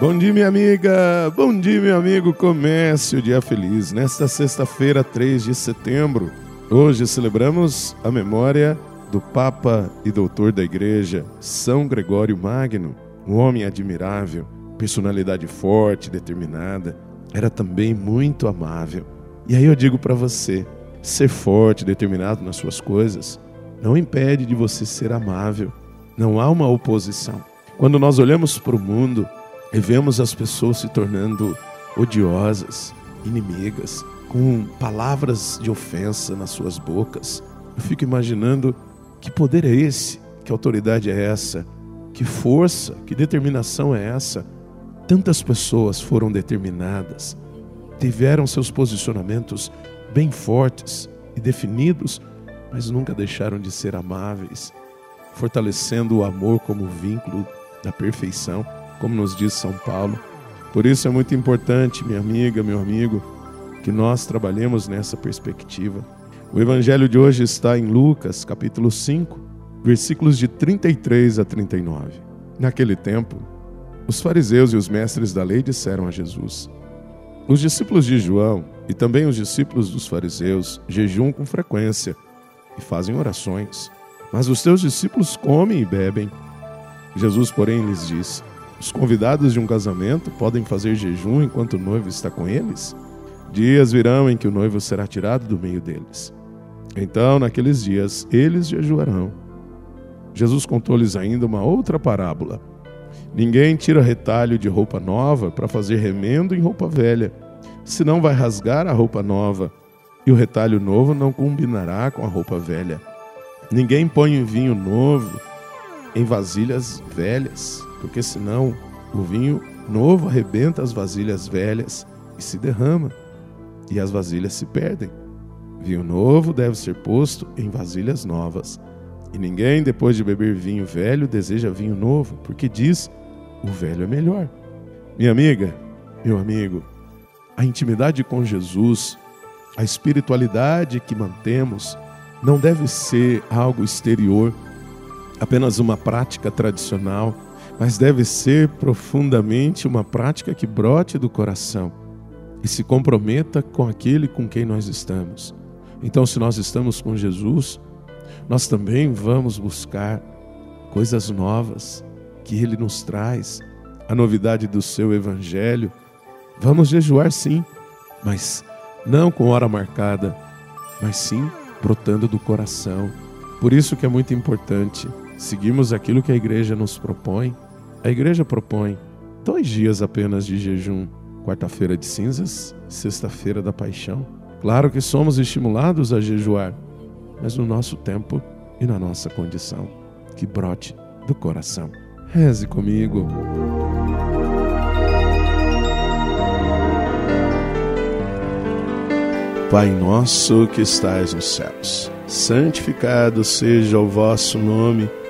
Bom dia, minha amiga. Bom dia, meu amigo. Comece o dia feliz nesta sexta-feira, 3 de setembro. Hoje celebramos a memória do Papa e Doutor da Igreja, São Gregório Magno, um homem admirável, personalidade forte, determinada, era também muito amável. E aí eu digo para você, ser forte, determinado nas suas coisas, não impede de você ser amável. Não há uma oposição. Quando nós olhamos para o mundo e vemos as pessoas se tornando odiosas, inimigas, com palavras de ofensa nas suas bocas, eu fico imaginando que poder é esse, que autoridade é essa, que força, que determinação é essa. Tantas pessoas foram determinadas, tiveram seus posicionamentos bem fortes e definidos, mas nunca deixaram de ser amáveis, fortalecendo o amor como vínculo da perfeição, como nos diz São Paulo. Por isso é muito importante, minha amiga, meu amigo, que nós trabalhemos nessa perspectiva. O evangelho de hoje está em Lucas, capítulo 5, versículos de 33 a 39. Naquele tempo, os fariseus e os mestres da lei disseram a Jesus: Os discípulos de João e também os discípulos dos fariseus jejuam com frequência e fazem orações, mas os teus discípulos comem e bebem. Jesus, porém, lhes disse: Os convidados de um casamento podem fazer jejum enquanto o noivo está com eles? Dias virão em que o noivo será tirado do meio deles. Então, naqueles dias, eles jejuarão. Jesus contou-lhes ainda uma outra parábola. Ninguém tira retalho de roupa nova para fazer remendo em roupa velha, senão vai rasgar a roupa nova, e o retalho novo não combinará com a roupa velha. Ninguém põe vinho novo em vasilhas velhas, porque senão o vinho novo arrebenta as vasilhas velhas e se derrama, e as vasilhas se perdem. Vinho novo deve ser posto em vasilhas novas. E ninguém, depois de beber vinho velho, deseja vinho novo, porque diz: o velho é melhor. Minha amiga, meu amigo, a intimidade com Jesus, a espiritualidade que mantemos, não deve ser algo exterior, apenas uma prática tradicional, mas deve ser profundamente uma prática que brote do coração e se comprometa com aquele com quem nós estamos. Então, se nós estamos com Jesus, nós também vamos buscar coisas novas que Ele nos traz, a novidade do seu Evangelho. Vamos jejuar sim, mas não com hora marcada, mas sim brotando do coração. Por isso que é muito importante seguirmos aquilo que a igreja nos propõe. A igreja propõe dois dias apenas de jejum, quarta-feira de cinzas, sexta-feira da paixão. Claro que somos estimulados a jejuar, mas no nosso tempo e na nossa condição, que brote do coração. Reze comigo. Pai nosso que estais nos céus, santificado seja o vosso nome,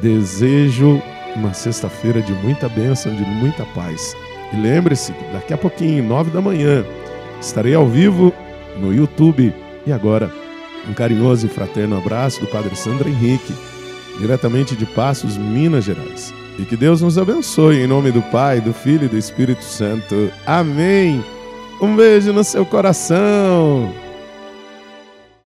desejo uma sexta-feira de muita bênção, de muita paz. E lembre-se, daqui a pouquinho, nove da manhã, Estarei ao vivo no YouTube. E agora, um carinhoso e fraterno abraço do Padre Sandro Henrique, diretamente de Passos, Minas Gerais. E que Deus nos abençoe em nome do Pai, do Filho e do Espírito Santo. Amém. Um beijo no seu coração.